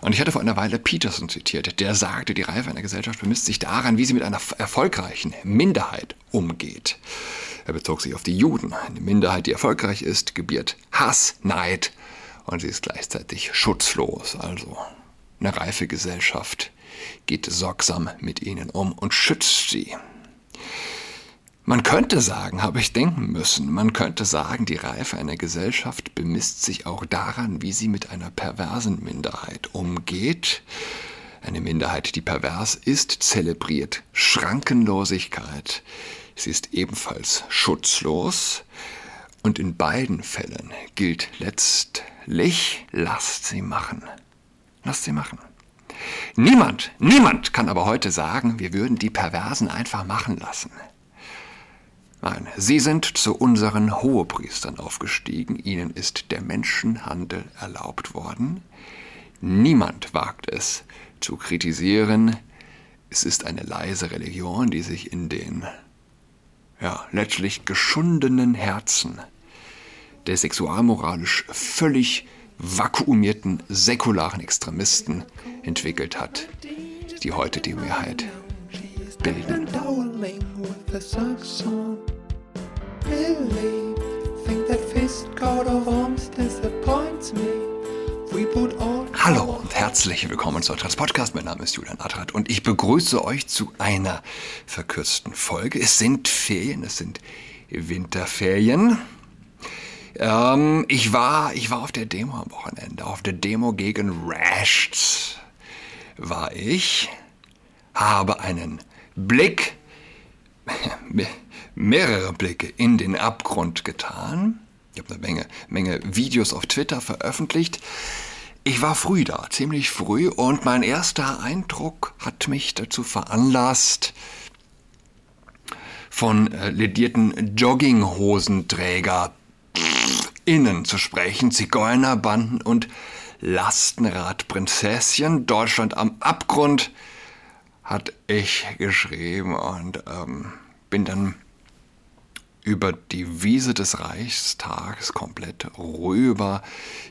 Und ich hatte vor einer Weile Peterson zitiert, der sagte, die Reife einer Gesellschaft bemisst sich daran, wie sie mit einer erfolgreichen Minderheit umgeht. Er bezog sich auf die Juden. Eine Minderheit, die erfolgreich ist, gebiert Hass, Neid und sie ist gleichzeitig schutzlos. Also eine reife Gesellschaft geht sorgsam mit ihnen um und schützt sie. Man könnte sagen, habe ich denken müssen, man könnte sagen, die Reife einer Gesellschaft bemisst sich auch daran, wie sie mit einer perversen Minderheit umgeht. Eine Minderheit, die pervers ist, zelebriert Schrankenlosigkeit. Sie ist ebenfalls schutzlos. Und in beiden Fällen gilt letztlich, lasst sie machen. Lasst sie machen. Niemand, niemand kann aber heute sagen, wir würden die Perversen einfach machen lassen. Nein, sie sind zu unseren Hohepriestern aufgestiegen, ihnen ist der Menschenhandel erlaubt worden. Niemand wagt es zu kritisieren. Es ist eine leise Religion, die sich in den ja, letztlich geschundenen Herzen der sexualmoralisch völlig vakuumierten säkularen Extremisten entwickelt hat, die heute die Mehrheit bilden. Hallo und herzlich willkommen zu Adrats Podcast. Mein Name ist Julian Adrat und ich begrüße euch zu einer verkürzten Folge. Es sind Ferien, es sind Winterferien. Ähm, ich, war, ich war auf der Demo am Wochenende, auf der Demo gegen Rechts war ich, habe einen Blick mehrere Blicke in den Abgrund getan. Ich habe eine Menge, Menge Videos auf Twitter veröffentlicht. Ich war früh da, ziemlich früh, und mein erster Eindruck hat mich dazu veranlasst, von äh, ledierten Jogginghosenträger innen zu sprechen, Zigeunerbanden und Lastenradprinzesschen, Deutschland am Abgrund, hat ich geschrieben und ähm, bin dann über die Wiese des Reichstags komplett rüber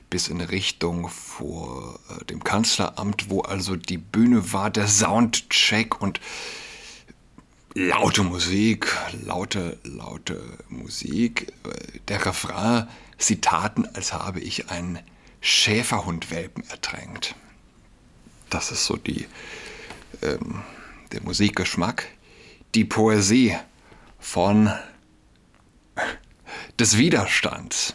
bis in Richtung vor äh, dem Kanzleramt, wo also die Bühne war, der Soundcheck und laute Musik, laute, laute Musik. Äh, der Refrain, sie taten, als habe ich einen Schäferhundwelpen ertränkt. Das ist so die, ähm, der Musikgeschmack. Die Poesie von des Widerstands.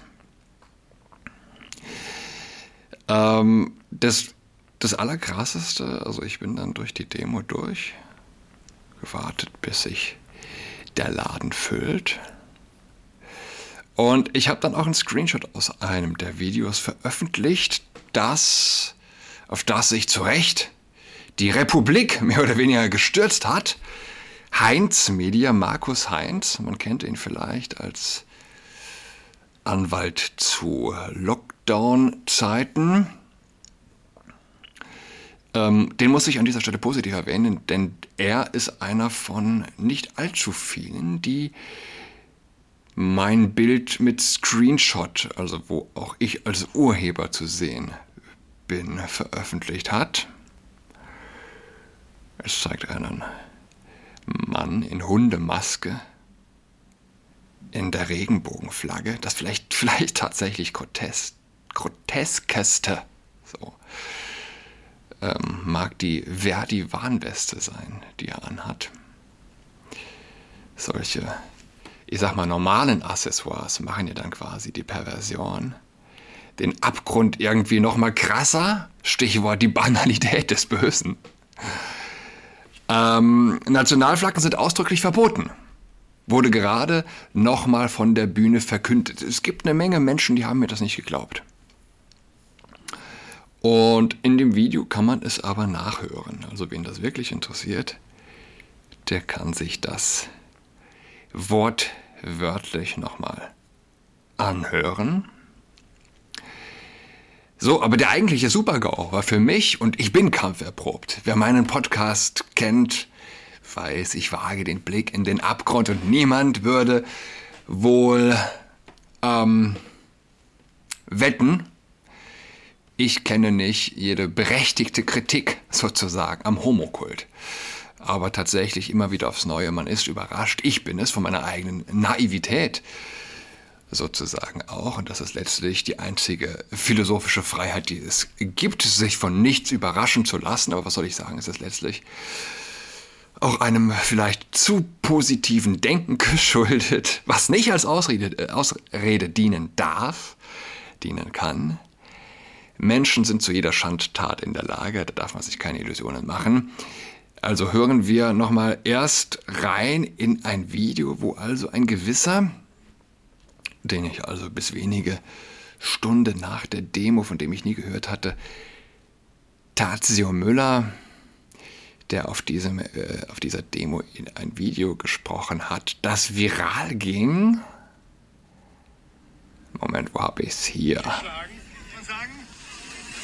Ähm, das, das Allerkrasseste, also ich bin dann durch die Demo durch, gewartet, bis sich der Laden füllt. Und ich habe dann auch einen Screenshot aus einem der Videos veröffentlicht, das, auf das sich zu Recht die Republik mehr oder weniger gestürzt hat. Heinz Media, Markus Heinz, man kennt ihn vielleicht als Anwalt zu Lockdown-Zeiten. Ähm, den muss ich an dieser Stelle positiv erwähnen, denn er ist einer von nicht allzu vielen, die mein Bild mit Screenshot, also wo auch ich als Urheber zu sehen bin, veröffentlicht hat. Es zeigt einen Mann in Hundemaske in der Regenbogenflagge, das vielleicht, vielleicht tatsächlich grotes groteskeste, so, ähm, mag die Verdi-Warnweste sein, die er anhat. Solche, ich sag mal, normalen Accessoires machen ja dann quasi die Perversion. Den Abgrund irgendwie nochmal krasser, Stichwort die Banalität des Bösen. Ähm, Nationalflaggen sind ausdrücklich verboten. Wurde gerade nochmal von der Bühne verkündet. Es gibt eine Menge Menschen, die haben mir das nicht geglaubt. Und in dem Video kann man es aber nachhören. Also wen das wirklich interessiert, der kann sich das wortwörtlich nochmal anhören. So, aber der eigentliche Supergau war für mich, und ich bin kampferprobt. Wer meinen Podcast kennt, weiß, ich wage den Blick in den Abgrund und niemand würde wohl ähm, wetten, Ich kenne nicht jede berechtigte Kritik sozusagen am Homokult. Aber tatsächlich immer wieder aufs Neue, man ist überrascht. Ich bin es von meiner eigenen Naivität sozusagen auch. Und das ist letztlich die einzige philosophische Freiheit, die es gibt, sich von nichts überraschen zu lassen. Aber was soll ich sagen, es ist letztlich auch einem vielleicht zu positiven Denken geschuldet, was nicht als Ausrede, äh, Ausrede dienen darf, dienen kann. Menschen sind zu jeder Schandtat in der Lage, da darf man sich keine Illusionen machen. Also hören wir nochmal erst rein in ein Video, wo also ein gewisser, den ich also bis wenige Stunden nach der Demo, von dem ich nie gehört hatte, Tazio Müller, der auf, diesem, äh, auf dieser Demo in ein Video gesprochen hat, das viral ging. Moment, wo habe ich es hier?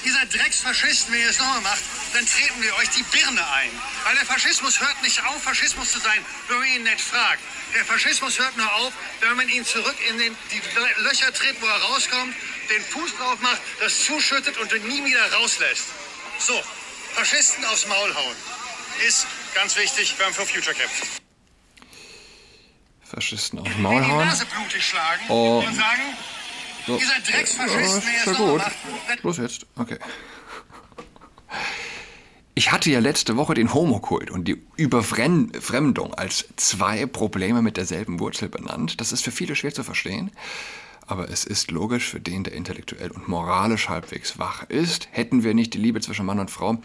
Ihr seid Drecksfaschisten, wenn ihr es nochmal macht, dann treten wir euch die Birne ein. Weil der Faschismus hört nicht auf, Faschismus zu sein, wenn man ihn nicht fragt. Der Faschismus hört nur auf, wenn man ihn zurück in den, die Löcher tritt, wo er rauskommt, den Fuß drauf macht, das zuschüttet und ihn nie wieder rauslässt. So, Faschisten aufs Maul hauen ist ganz wichtig, wenn man für Future kämpft. Faschisten aufs Maul hauen. Oh. und sagen, so. ihr seid Drecksfaschisten, ist ja gut. Los jetzt, okay. Ich hatte ja letzte Woche den Homokult und die Überfremdung als zwei Probleme mit derselben Wurzel benannt. Das ist für viele schwer zu verstehen, aber es ist logisch für den, der intellektuell und moralisch halbwegs wach ist. Hätten wir nicht die Liebe zwischen Mann und Frau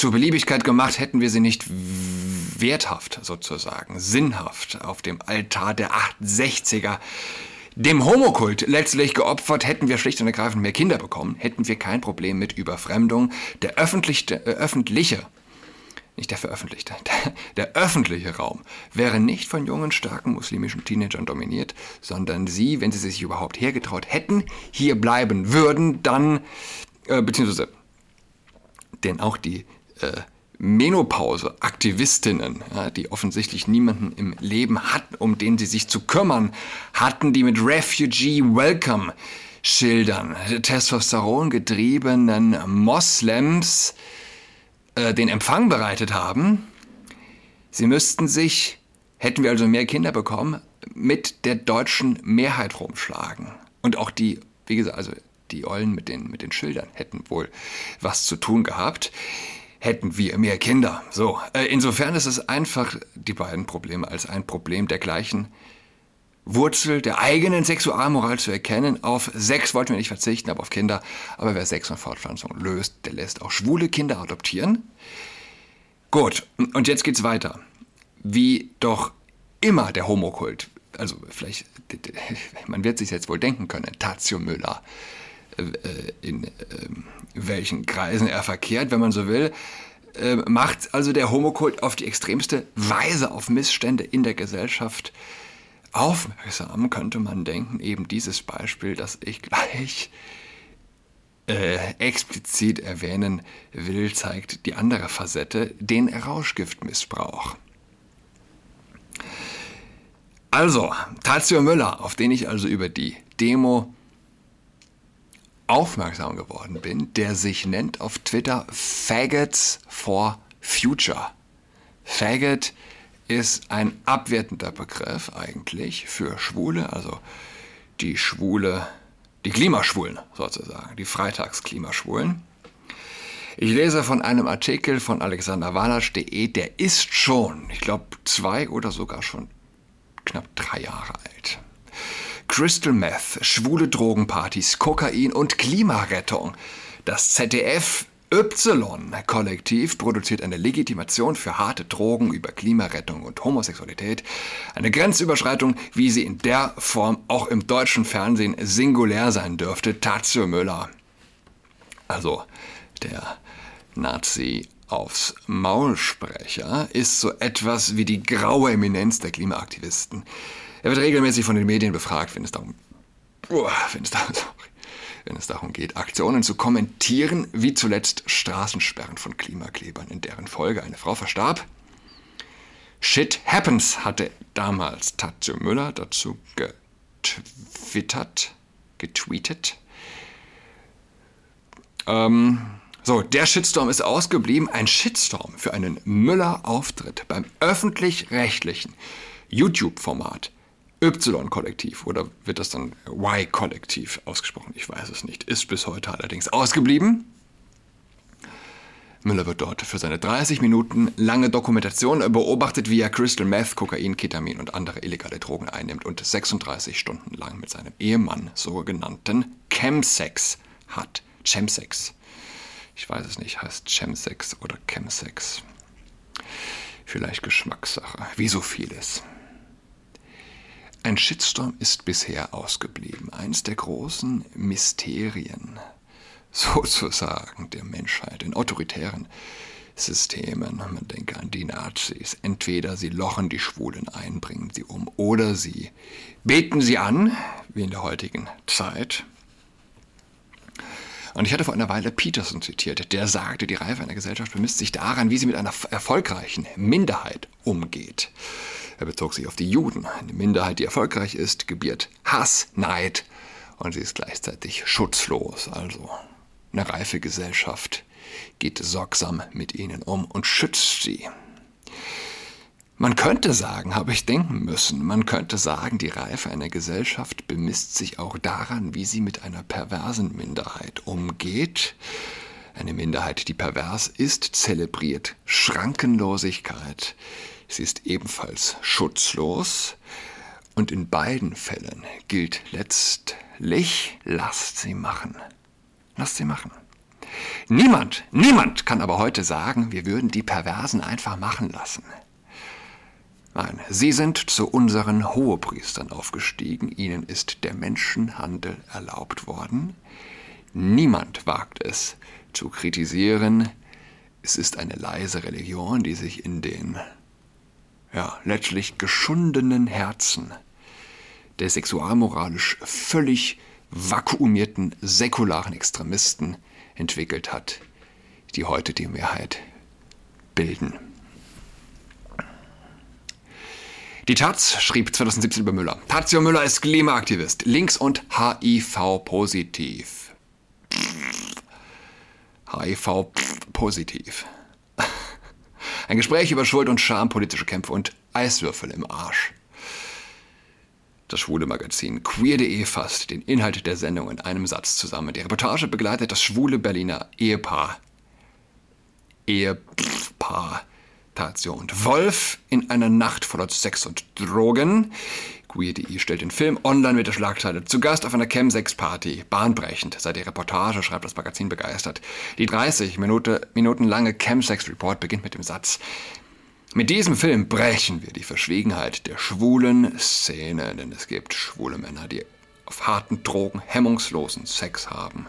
zur Beliebigkeit gemacht, hätten wir sie nicht werthaft sozusagen, sinnhaft auf dem Altar der 68er dem Homokult letztlich geopfert, hätten wir schlicht und ergreifend mehr Kinder bekommen, hätten wir kein Problem mit Überfremdung. Der öffentliche, äh, öffentliche nicht der veröffentlichte, der, der, öffentliche Raum wäre nicht von jungen, starken muslimischen Teenagern dominiert, sondern sie, wenn sie sich überhaupt hergetraut hätten, hier bleiben würden, dann, äh, beziehungsweise, denn auch die äh, Menopause-Aktivistinnen, ja, die offensichtlich niemanden im Leben hatten, um den sie sich zu kümmern, hatten, die mit Refugee Welcome Schildern, Testosteron getriebenen Moslems äh, den Empfang bereitet haben. Sie müssten sich, hätten wir also mehr Kinder bekommen, mit der deutschen Mehrheit rumschlagen. Und auch die, wie gesagt, also die Eulen mit den, mit den Schildern hätten wohl was zu tun gehabt hätten wir mehr Kinder. So, äh, insofern ist es einfach, die beiden Probleme als ein Problem der gleichen Wurzel der eigenen Sexualmoral zu erkennen. Auf Sex wollten wir nicht verzichten, aber auf Kinder. Aber wer Sex und Fortpflanzung löst, der lässt auch schwule Kinder adoptieren. Gut, und jetzt geht's weiter. Wie doch immer der Homokult, also vielleicht, man wird sich jetzt wohl denken können, Tazio Müller, in ähm, welchen Kreisen er verkehrt, wenn man so will, äh, macht also der Homokult auf die extremste Weise auf Missstände in der Gesellschaft aufmerksam, könnte man denken. Eben dieses Beispiel, das ich gleich äh, explizit erwähnen will, zeigt die andere Facette, den Rauschgiftmissbrauch. Also, Tazio Müller, auf den ich also über die Demo aufmerksam geworden bin, der sich nennt auf Twitter Faggots for Future. Faggot ist ein abwertender Begriff eigentlich für Schwule, also die Schwule, die Klimaschwulen sozusagen, die Freitagsklimaschwulen. Ich lese von einem Artikel von alexanderwalasch.de, der ist schon, ich glaube, zwei oder sogar schon knapp drei Jahre alt. Crystal Meth, schwule Drogenpartys, Kokain und Klimarettung. Das ZDF Y-Kollektiv produziert eine Legitimation für harte Drogen über Klimarettung und Homosexualität. Eine Grenzüberschreitung, wie sie in der Form auch im deutschen Fernsehen singulär sein dürfte. Tazio Müller. Also der Nazi aufs Maulsprecher ist so etwas wie die graue Eminenz der Klimaaktivisten. Er wird regelmäßig von den Medien befragt, wenn es darum, wenn es darum, wenn es darum geht, Aktionen zu kommentieren, wie zuletzt Straßensperren von Klimaklebern, in deren Folge eine Frau verstarb. Shit happens, hatte damals Tatje Müller dazu getwittert, getweetet. Ähm, so, der Shitstorm ist ausgeblieben. Ein Shitstorm für einen Müller-Auftritt beim öffentlich-rechtlichen YouTube-Format Y-Kollektiv oder wird das dann Y-Kollektiv ausgesprochen? Ich weiß es nicht. Ist bis heute allerdings ausgeblieben. Müller wird dort für seine 30 Minuten lange Dokumentation beobachtet, wie er Crystal Meth, Kokain, Ketamin und andere illegale Drogen einnimmt und 36 Stunden lang mit seinem Ehemann sogenannten Chemsex hat. Chemsex. Ich weiß es nicht, heißt Chemsex oder Chemsex. Vielleicht Geschmackssache, wie so vieles. Ein Shitstorm ist bisher ausgeblieben, eins der großen Mysterien sozusagen der Menschheit in autoritären Systemen. Man denke an die Nazis. Entweder sie lochen die Schwulen ein, bringen sie um, oder sie beten sie an, wie in der heutigen Zeit. Und ich hatte vor einer Weile Peterson zitiert, der sagte, die Reife einer Gesellschaft bemisst sich daran, wie sie mit einer erfolgreichen Minderheit umgeht. Er bezog sich auf die Juden. Eine Minderheit, die erfolgreich ist, gebiert Hass, Neid und sie ist gleichzeitig schutzlos. Also eine reife Gesellschaft geht sorgsam mit ihnen um und schützt sie. Man könnte sagen, habe ich denken müssen, man könnte sagen, die Reife einer Gesellschaft bemisst sich auch daran, wie sie mit einer perversen Minderheit umgeht. Eine Minderheit, die pervers ist, zelebriert Schrankenlosigkeit. Sie ist ebenfalls schutzlos. Und in beiden Fällen gilt letztlich, lasst sie machen. Lasst sie machen. Niemand, niemand kann aber heute sagen, wir würden die Perversen einfach machen lassen. Nein, sie sind zu unseren Hohepriestern aufgestiegen, ihnen ist der Menschenhandel erlaubt worden. Niemand wagt es zu kritisieren. Es ist eine leise Religion, die sich in den ja, letztlich geschundenen Herzen der sexualmoralisch völlig vakuumierten säkularen Extremisten entwickelt hat, die heute die Mehrheit bilden. Die Taz schrieb 2017 über Müller. Tazio Müller ist Klimaaktivist, links und HIV-positiv. HIV-positiv. Ein Gespräch über Schuld und Scham, politische Kämpfe und Eiswürfel im Arsch. Das schwule Magazin queer.de fasst den Inhalt der Sendung in einem Satz zusammen. Die Reportage begleitet das schwule Berliner Ehepaar. Ehepaar Tazio und Wolf in einer Nacht voller Sex und Drogen. Queer.de stellt den Film online mit der Schlagzeile zu Gast auf einer Chemsex-Party. Bahnbrechend sei die Reportage, schreibt das Magazin begeistert. Die 30 Minute, Minuten lange Chemsex-Report beginnt mit dem Satz mit diesem Film brechen wir die Verschwiegenheit der schwulen Szene, denn es gibt schwule Männer, die auf harten Drogen hemmungslosen Sex haben.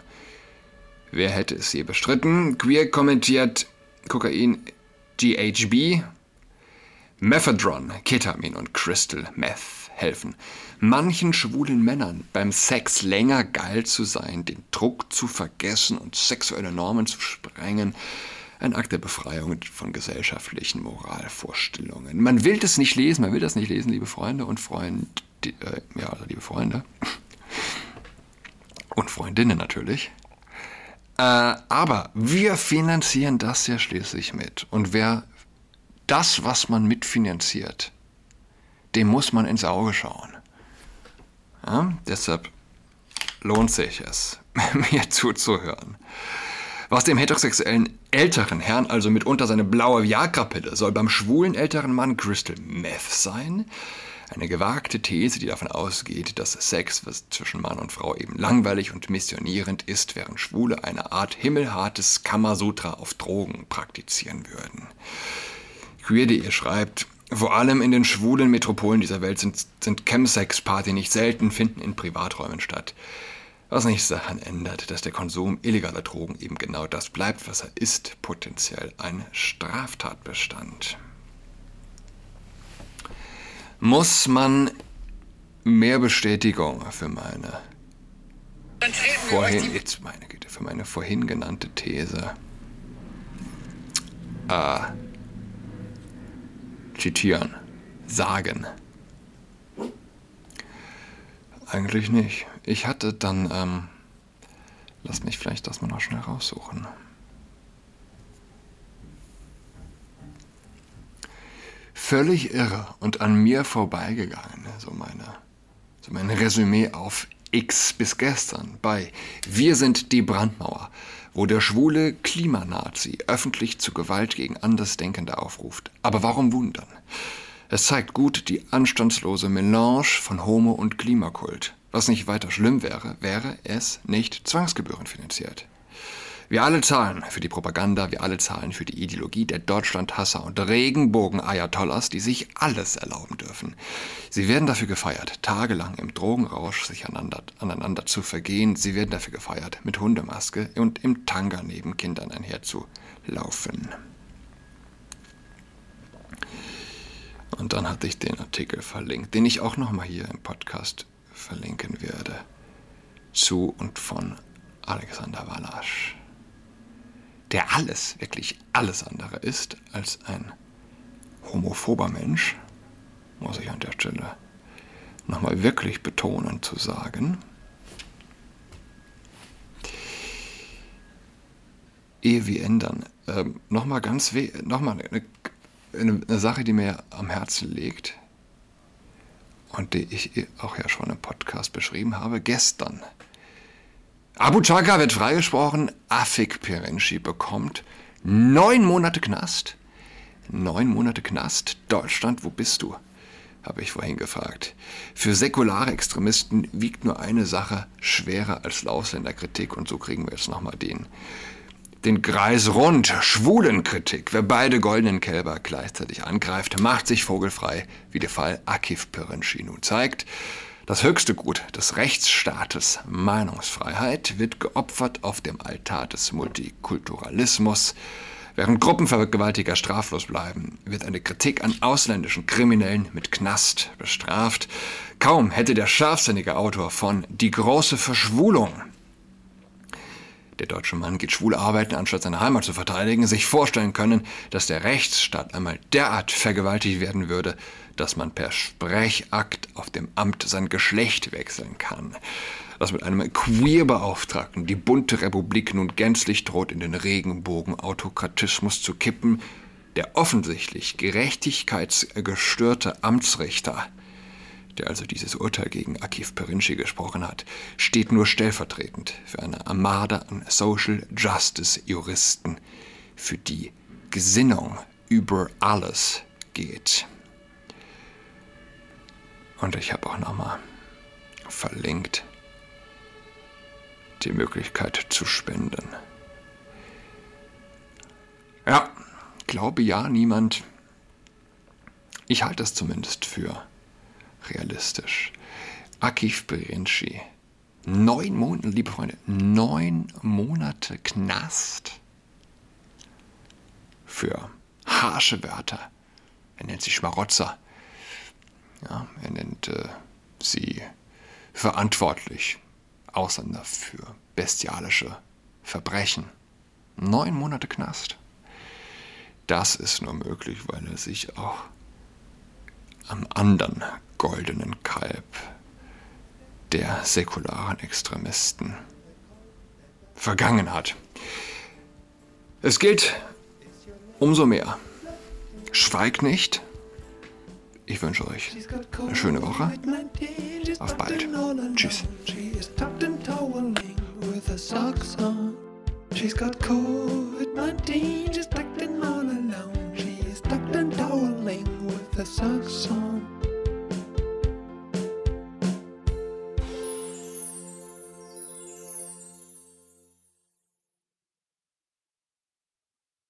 Wer hätte es je bestritten? Queer kommentiert Kokain, GHB, Mephedron, Ketamin und Crystal Meth helfen manchen schwulen Männern beim Sex länger geil zu sein, den Druck zu vergessen und sexuelle Normen zu sprengen, ein Akt der Befreiung von gesellschaftlichen Moralvorstellungen. Man will das nicht lesen, man will das nicht lesen, liebe Freunde und Freunde, äh, ja, also liebe Freunde und Freundinnen natürlich. Äh, aber wir finanzieren das ja schließlich mit. Und wer das, was man mitfinanziert, dem muss man ins Auge schauen. Ja, deshalb lohnt sich es, mir zuzuhören. Was dem heterosexuellen älteren Herrn also mitunter seine blaue Viagra-Pille soll beim schwulen älteren Mann Crystal Meth sein? Eine gewagte These, die davon ausgeht, dass Sex zwischen Mann und Frau eben langweilig und missionierend ist, während Schwule eine Art himmelhartes Kamasutra auf Drogen praktizieren würden. Queer.de schreibt, vor allem in den schwulen Metropolen dieser Welt sind, sind Chemsex-Party nicht selten, finden in Privaträumen statt. Was nichts daran ändert, dass der Konsum illegaler Drogen eben genau das bleibt, was er ist, potenziell ein Straftatbestand. Muss man mehr Bestätigung für meine vorhin, jetzt meine Güte, für meine vorhin genannte These äh, zitieren, sagen? Eigentlich nicht. Ich hatte dann ähm, Lass mich vielleicht das mal noch schnell raussuchen. Völlig irre und an mir vorbeigegangen, so meine, so mein Resümee auf X bis gestern bei Wir sind die Brandmauer, wo der schwule Klimanazi öffentlich zu Gewalt gegen Andersdenkende aufruft. Aber warum wundern? Es zeigt gut die anstandslose Melange von Homo- und Klimakult. Was nicht weiter schlimm wäre, wäre es nicht zwangsgebührenfinanziert. Wir alle zahlen für die Propaganda, wir alle zahlen für die Ideologie der Deutschlandhasser und Regenbogen-Ayatollahs, die sich alles erlauben dürfen. Sie werden dafür gefeiert, tagelang im Drogenrausch sich aneinander, aneinander zu vergehen. Sie werden dafür gefeiert, mit Hundemaske und im Tanga neben Kindern einherzulaufen. Und dann hatte ich den Artikel verlinkt, den ich auch nochmal hier im Podcast verlinken werde. Zu und von Alexander Walasch der alles, wirklich alles andere ist als ein homophober Mensch, muss ich an der Stelle nochmal wirklich betonen zu sagen. Ehe wir ändern, ähm, nochmal ganz nochmal eine, eine, eine Sache, die mir am Herzen liegt und die ich auch ja schon im Podcast beschrieben habe. Gestern Abu Chaka wird freigesprochen, Afik Pirinci bekommt neun Monate Knast. Neun Monate Knast. Deutschland, wo bist du? habe ich vorhin gefragt. Für säkulare Extremisten wiegt nur eine Sache schwerer als Ausländerkritik und so kriegen wir jetzt nochmal den, den Kreis rund. Schwulenkritik. Wer beide goldenen Kälber gleichzeitig angreift, macht sich vogelfrei, wie der Fall Akif Pirinci nun zeigt. Das höchste Gut des Rechtsstaates, Meinungsfreiheit, wird geopfert auf dem Altar des Multikulturalismus. Während Gruppenvergewaltiger straflos bleiben, wird eine Kritik an ausländischen Kriminellen mit Knast bestraft. Kaum hätte der scharfsinnige Autor von Die große Verschwulung der deutsche Mann geht schwul arbeiten, anstatt seine Heimat zu verteidigen, sich vorstellen können, dass der Rechtsstaat einmal derart vergewaltigt werden würde, dass man per Sprechakt auf dem Amt sein Geschlecht wechseln kann. Dass mit einem Queerbeauftragten die bunte Republik nun gänzlich droht, in den Regenbogen-Autokratismus zu kippen, der offensichtlich gerechtigkeitsgestörte Amtsrichter, der also dieses Urteil gegen Akif Perinci gesprochen hat, steht nur stellvertretend für eine Armada an Social Justice Juristen, für die Gesinnung über alles geht. Und ich habe auch nochmal verlinkt die Möglichkeit zu spenden. Ja, glaube ja niemand. Ich halte es zumindest für realistisch. Akif Berinci. Neun Monate, liebe Freunde, neun Monate Knast für harsche Wörter. Er nennt sich Schmarotzer. Ja, er nennt äh, sie verantwortlich, Ausländer für bestialische Verbrechen. Neun Monate Knast. Das ist nur möglich, weil er sich auch am anderen goldenen Kalb der säkularen Extremisten vergangen hat. Es gilt umso mehr. Schweig nicht, ich wünsche euch eine schöne Woche. Auf bald. Tschüss. She's got COVID-19, she's tucked in all alone. She is tucked and toweling with a socks on.